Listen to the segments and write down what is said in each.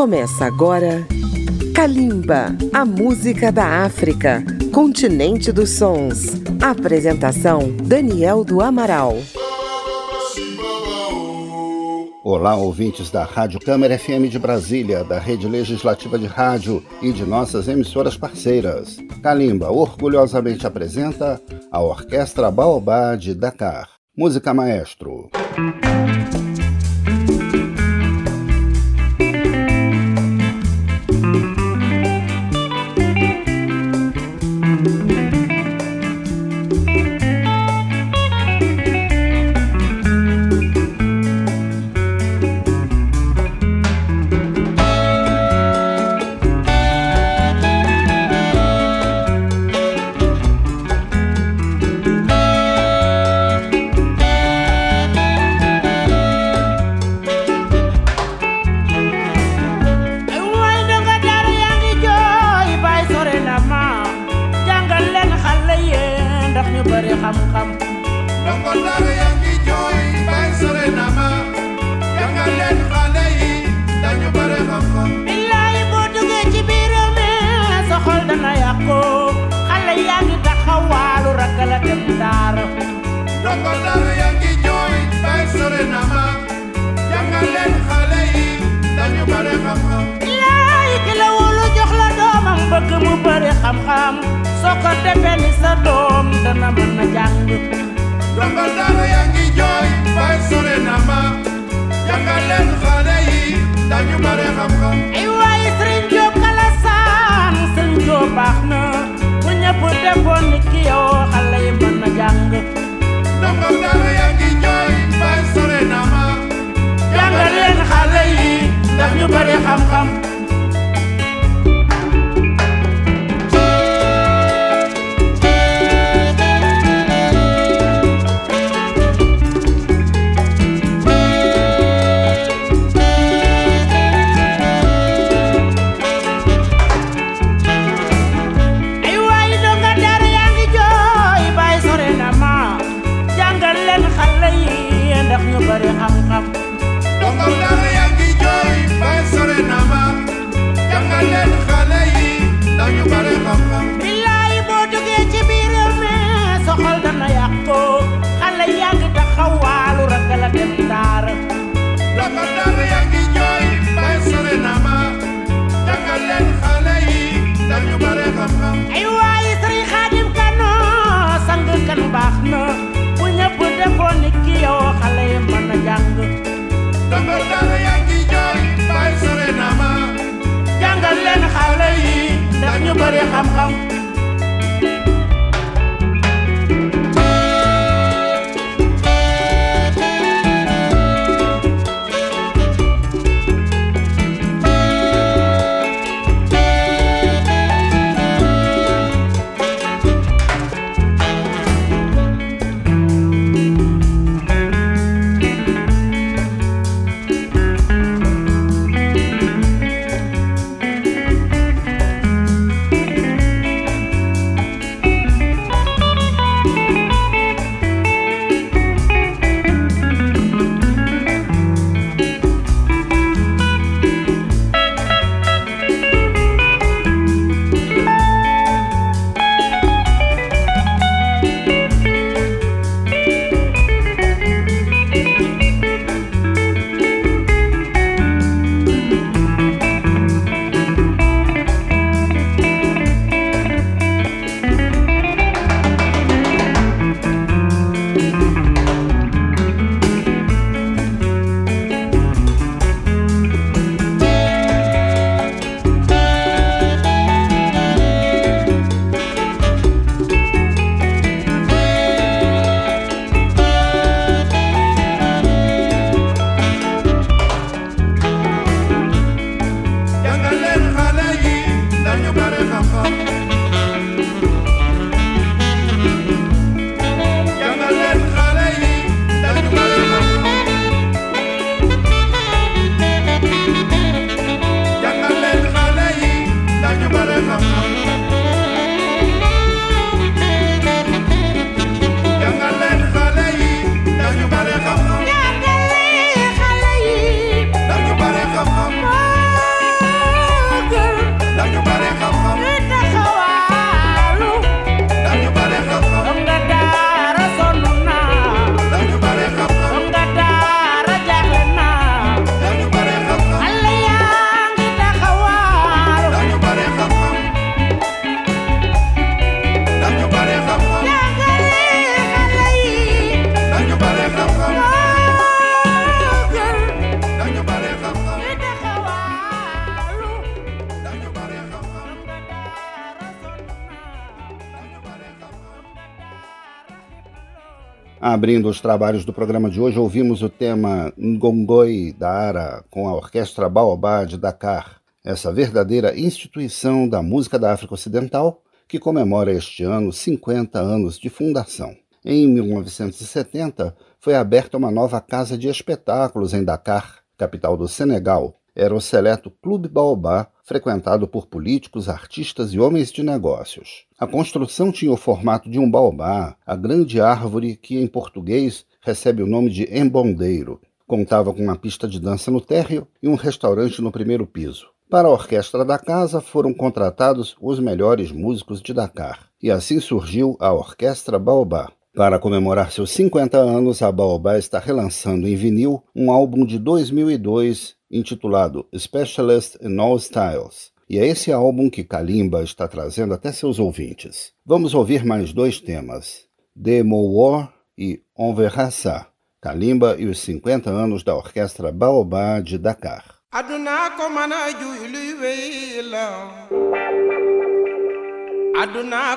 Começa agora Kalimba, a música da África, continente dos sons. Apresentação Daniel do Amaral. Olá, ouvintes da Rádio Câmara FM de Brasília, da Rede Legislativa de Rádio e de nossas emissoras parceiras. Kalimba orgulhosamente apresenta a Orquestra Baobá de Dakar. Música Maestro. Xam-xam soo ko defee ni sa doom dana mën a jàng donga dara yaa ngi jooy bay sore na ma jàngal leen xale yi dañu bare xam-xam ay waaye Sëriñ Jóob Kalasaan Sëriñ Jóob baax na bu ñëpp defoon ni ki yow xale yi mën a jàng donga dara yaa ngi jooy bay sore na ma jàngal leen xale yi dañu bare xam-xam bari xam-xam Abrindo os trabalhos do programa de hoje, ouvimos o tema Ngongoi da Ara com a Orquestra Baobá de Dakar, essa verdadeira instituição da música da África Ocidental que comemora este ano 50 anos de fundação. Em 1970, foi aberta uma nova casa de espetáculos em Dakar, capital do Senegal. Era o seleto Clube Baobá, frequentado por políticos, artistas e homens de negócios. A construção tinha o formato de um baobá, a grande árvore que em português recebe o nome de embondeiro. Contava com uma pista de dança no térreo e um restaurante no primeiro piso. Para a orquestra da casa foram contratados os melhores músicos de Dakar, e assim surgiu a Orquestra Baobá. Para comemorar seus 50 anos, a Baobá está relançando em vinil um álbum de 2002 intitulado Specialist in All Styles. E é esse álbum que Kalimba está trazendo até seus ouvintes. Vamos ouvir mais dois temas: Demo War e On. Kalimba e os 50 anos da Orquestra Baobá de Dakar. aduna aduna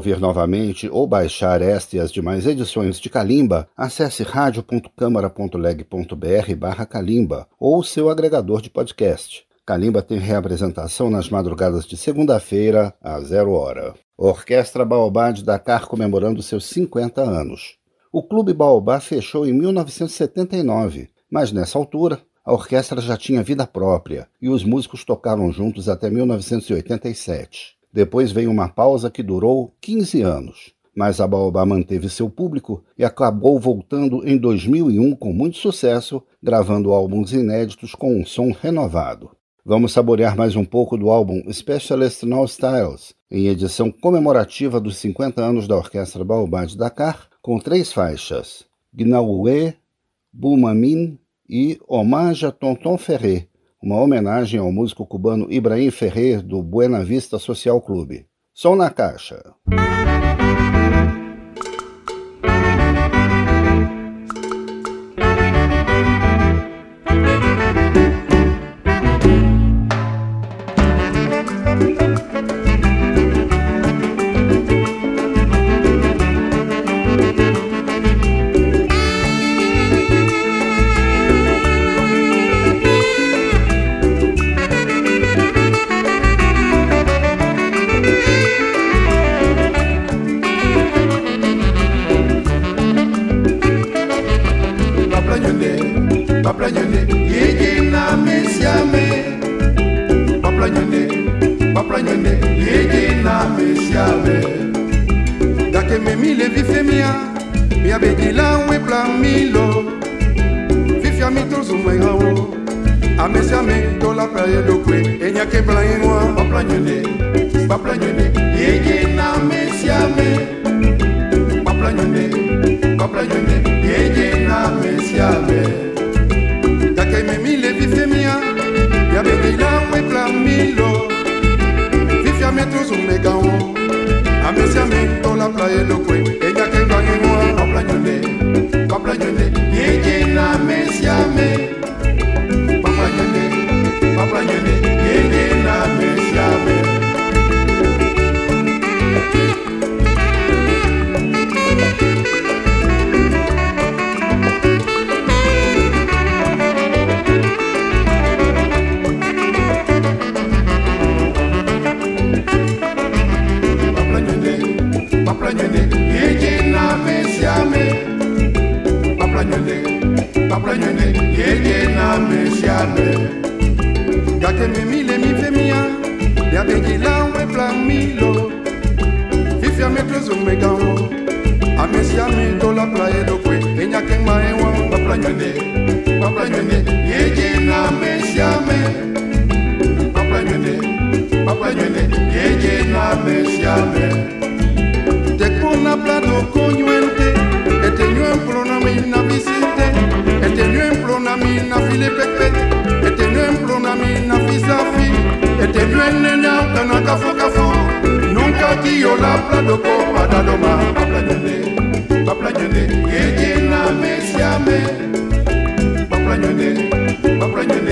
ouvir novamente ou baixar esta e as demais edições de Calimba, acesse radio.câmara.leg.br barra Calimba ou seu agregador de podcast. Calimba tem reapresentação nas madrugadas de segunda-feira, às zero hora. Orquestra Baobá de Dakar comemorando seus 50 anos. O Clube Baobá fechou em 1979, mas nessa altura a orquestra já tinha vida própria e os músicos tocaram juntos até 1987. Depois veio uma pausa que durou 15 anos, mas a Baobá manteve seu público e acabou voltando em 2001 com muito sucesso, gravando álbuns inéditos com um som renovado. Vamos saborear mais um pouco do álbum Specialist No Styles, em edição comemorativa dos 50 anos da Orquestra Baobá de Dakar, com três faixas: Gnaoué, Boumamin e Hommage a Tonton Ferré, uma homenagem ao músico cubano Ibrahim Ferrer do Buena Vista Social Clube. Som na caixa. yabedila wepla milo fifiami tozuma ngawo amesiami tolapa ye dokue enyake blanyinwa baplanyone baplanyone yejina mesiame baplanyone baplanyone yejina mesiame yakememile vifemia yabedila wepla milo fifiami tozuma ngawo amesi aplanyene yeye na mesiane gakeme mile mifemia yabengila weplamilo fifiametrezomegamo amesiame tola playe dokwe enyakengma ewa aplanyene aplanyene yeye na mesiame aplanyene aplanyene yeye na mesiame tekona pladokonyuente mina filepepete etenu emplunga mina fisafi etenu enena kana kafukafu nunca tiola pladoko padaloma baplanyone baplanyone yejena mesiame baplanyone baplanyone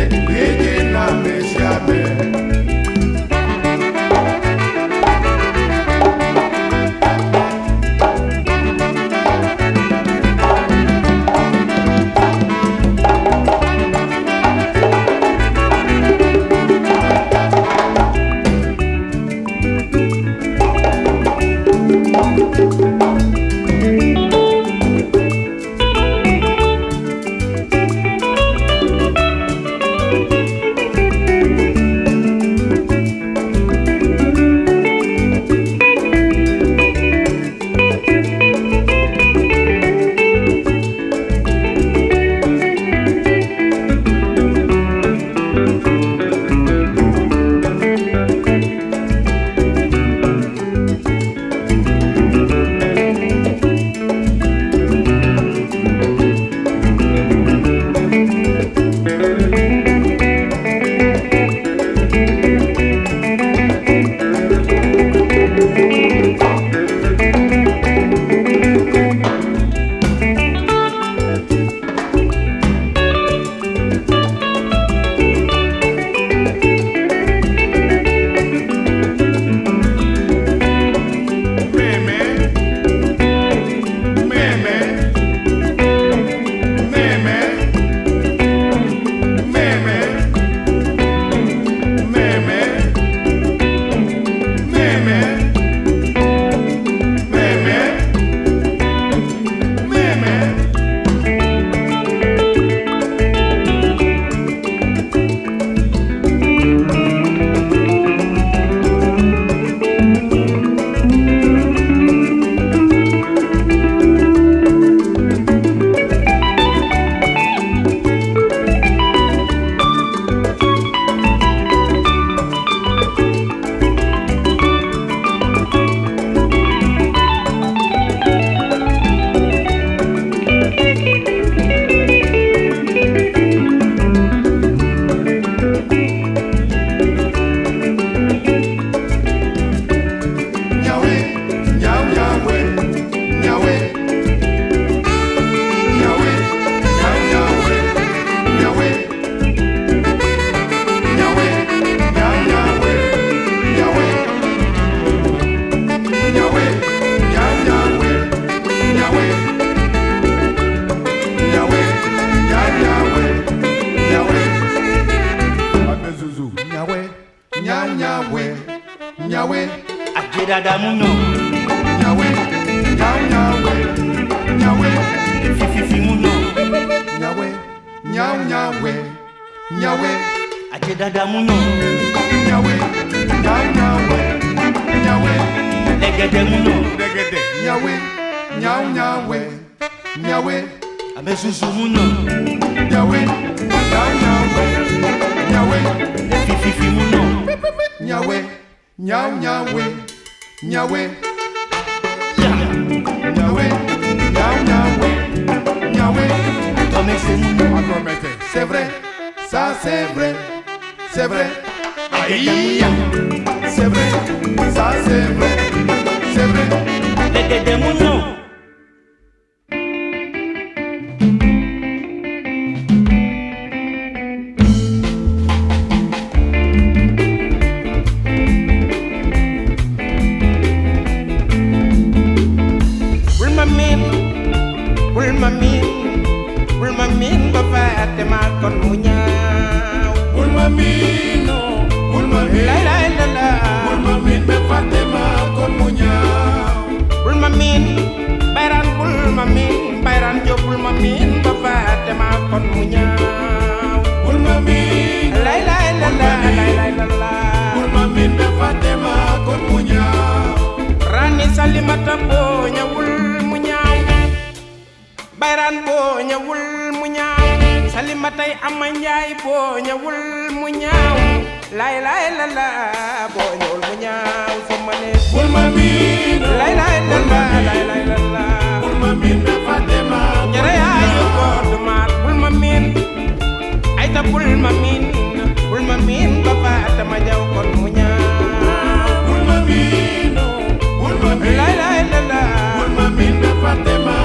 ñëwul mu ñaaw. Salima tey ama njaay boo ñëwul mu ñaaw. Laay laay la la boo ñëwul mu ñaaw. Fa ma ne bul ma miin. Laay laay la la laay laay la la. Bul ma miin. Be Fatima. Jërë yaayu góor du maat. Bul ma miin. Ay ta bul ma miin. Bul ma miin ba Fatima jaw kon mu ñaaw. Bul ma miin. Bul ma miin. Laay laay la la. Bul ma miin be Fatima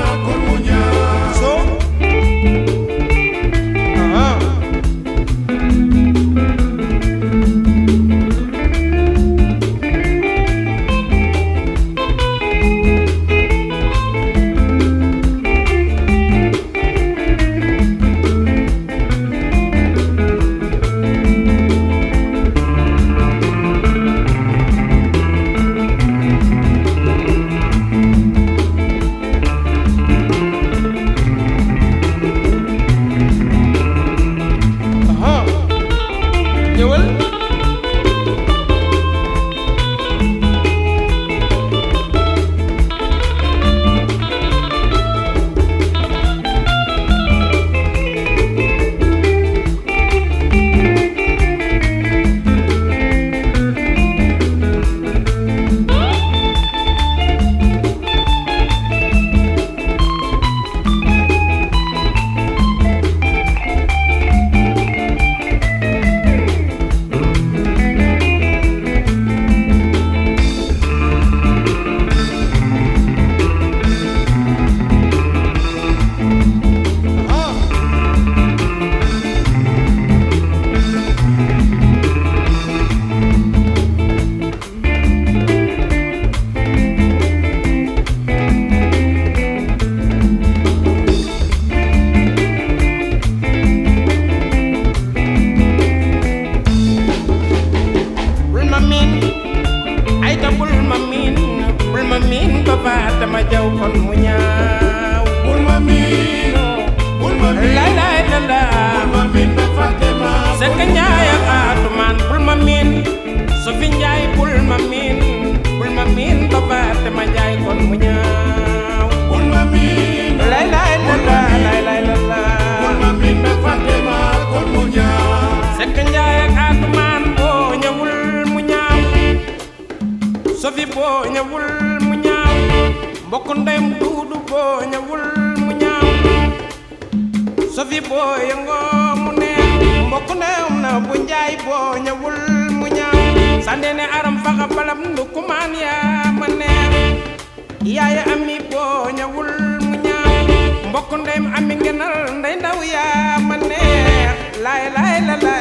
ñëwul mu ñaaw mbokk ndeyam ami ngenal ndey ndaw yaa ma neex. Laay laay la la.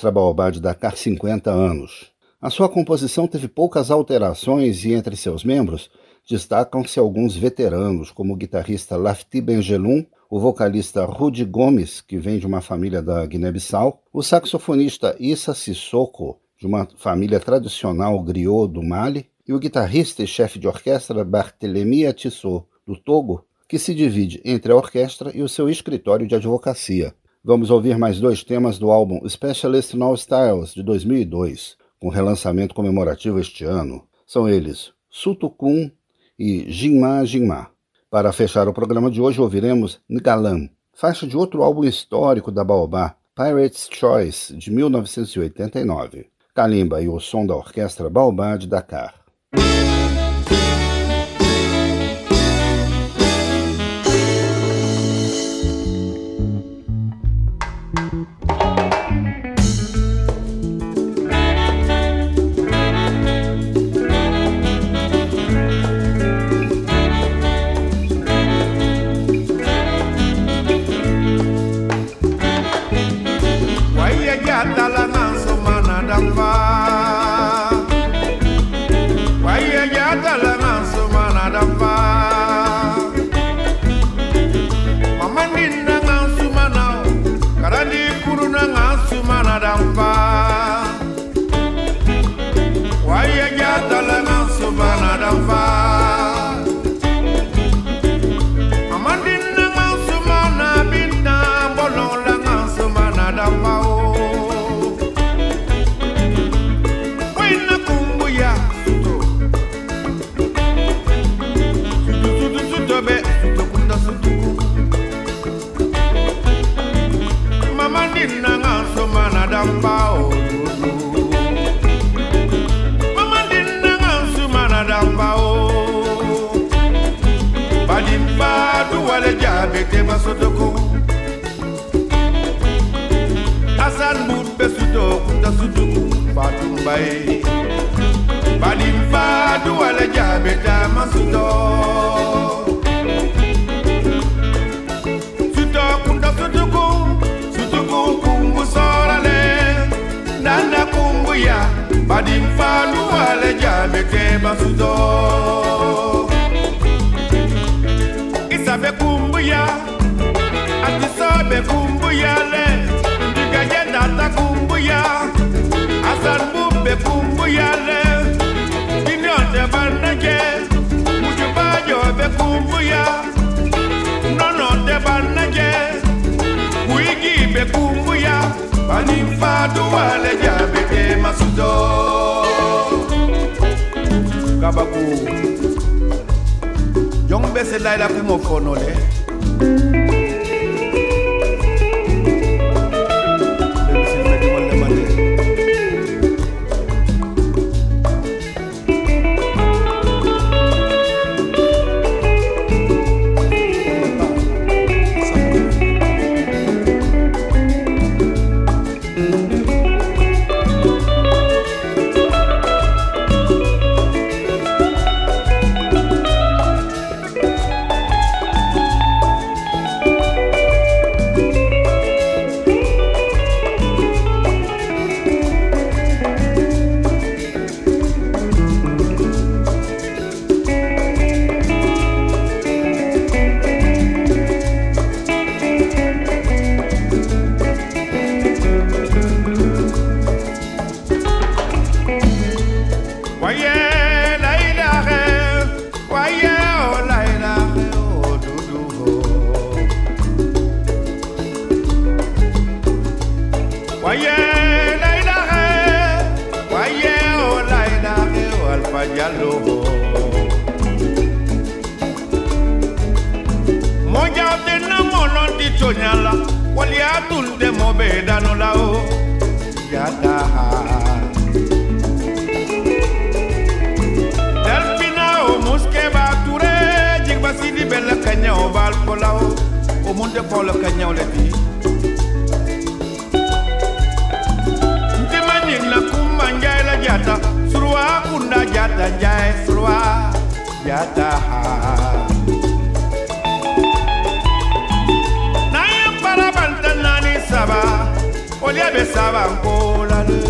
Orquestra Baobá de Dakar 50 anos. A sua composição teve poucas alterações e entre seus membros destacam-se alguns veteranos, como o guitarrista Lafti Benjelum, o vocalista Rudy Gomes, que vem de uma família da Guiné-Bissau, o saxofonista Issa Sissoko, de uma família tradicional griot do Mali, e o guitarrista e chefe de orquestra Barthélemy Tissot, do Togo, que se divide entre a orquestra e o seu escritório de advocacia. Vamos ouvir mais dois temas do álbum Specialist in All Styles, de 2002, com relançamento comemorativo este ano. São eles Sutukun e Jinma Jinma. Para fechar o programa de hoje, ouviremos Ngalam, faixa de outro álbum histórico da Baobá, Pirate's Choice, de 1989. Kalimba e o som da orquestra Baobá de Dakar. faduwa le jabete masudo kabaku jɔn bɛ se layila kumɔ fɔnɔ lɛ. bɔlawo o mu ŋdekpɔ le kenyawo le fi. ntemani le kuma njae le dzata surua kunda dzata njae, surua dzata ha. na ye kpara bantɛ naani saba o lia bɛ saba nkola le.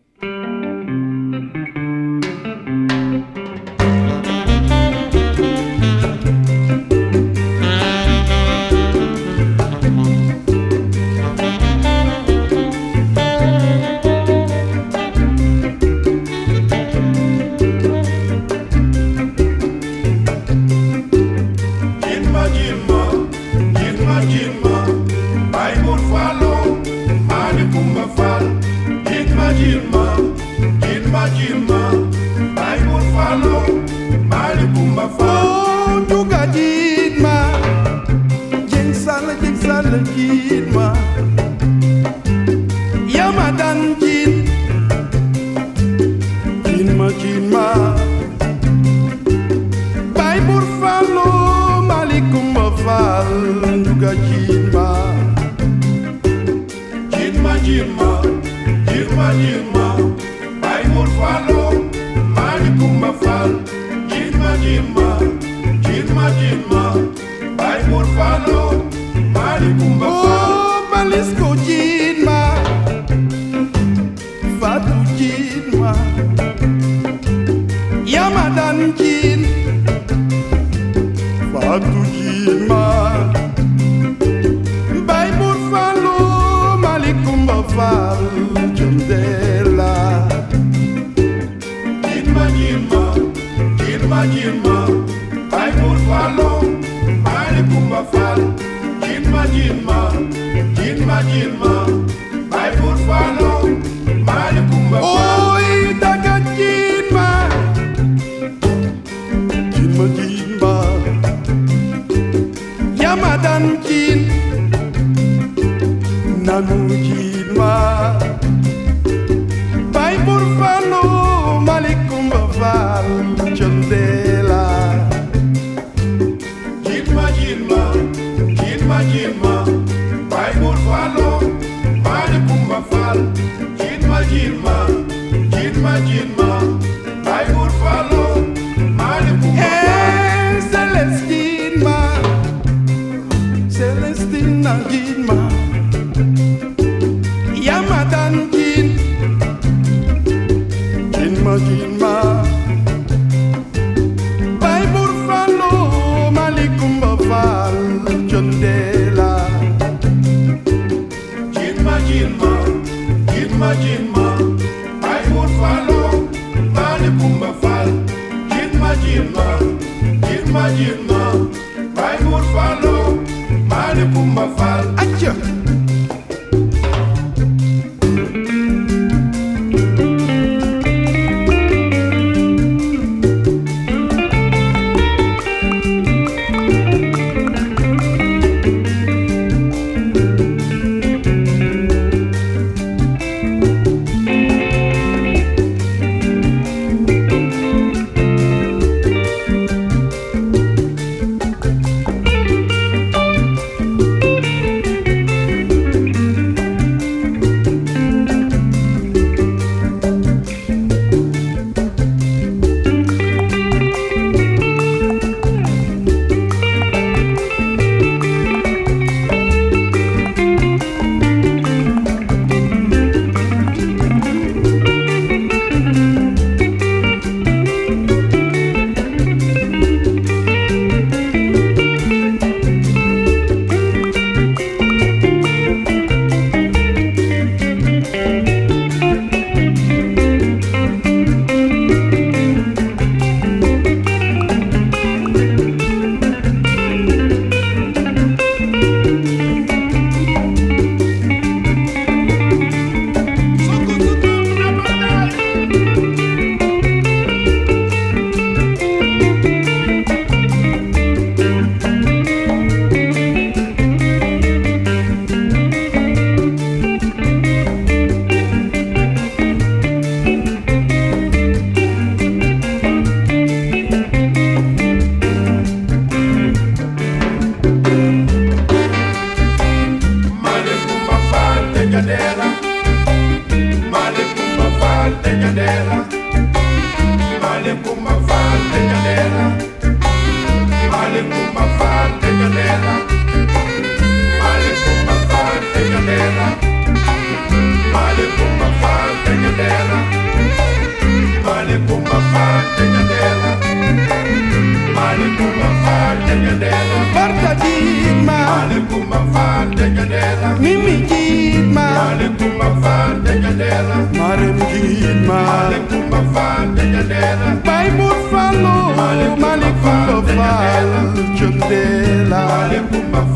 Mali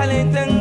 caliente en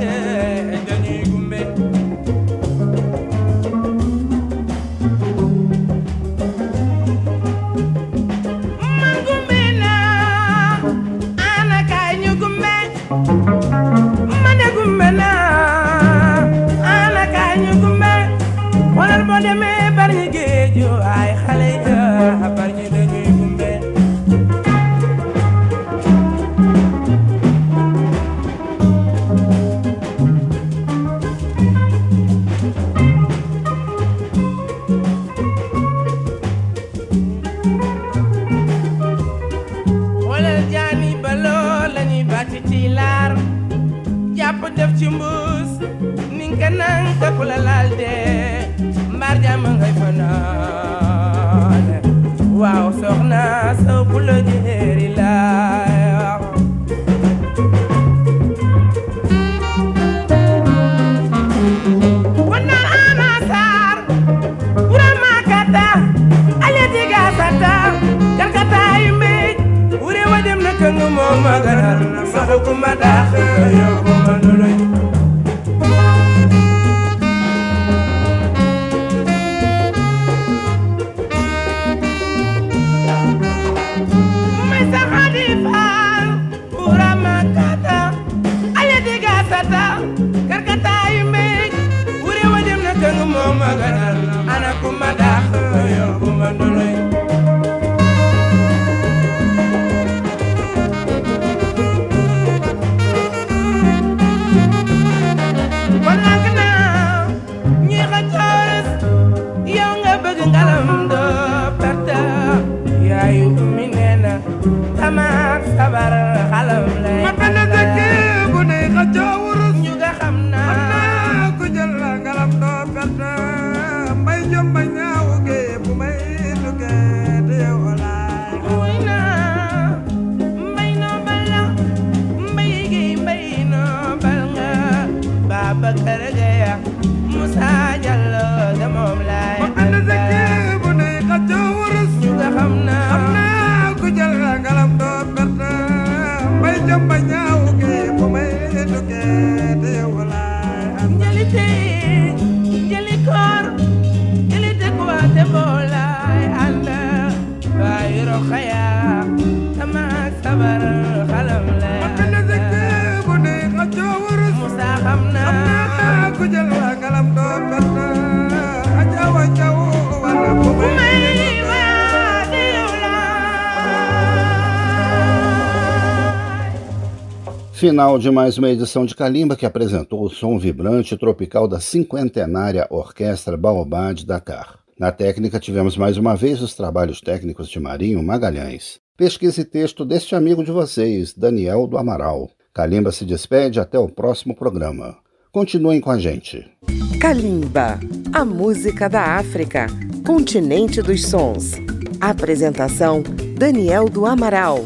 Final de mais uma edição de Calimba que apresentou o som vibrante tropical da cinquentenária Orquestra Baobá de Dakar. Na técnica tivemos mais uma vez os trabalhos técnicos de Marinho Magalhães. Pesquisa e texto deste amigo de vocês, Daniel do Amaral. Calimba se despede até o próximo programa. Continuem com a gente. Kalimba, a música da África, continente dos sons. Apresentação: Daniel do Amaral.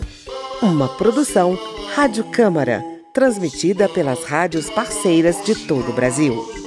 Uma produção Rádio Câmara, transmitida pelas rádios parceiras de todo o Brasil.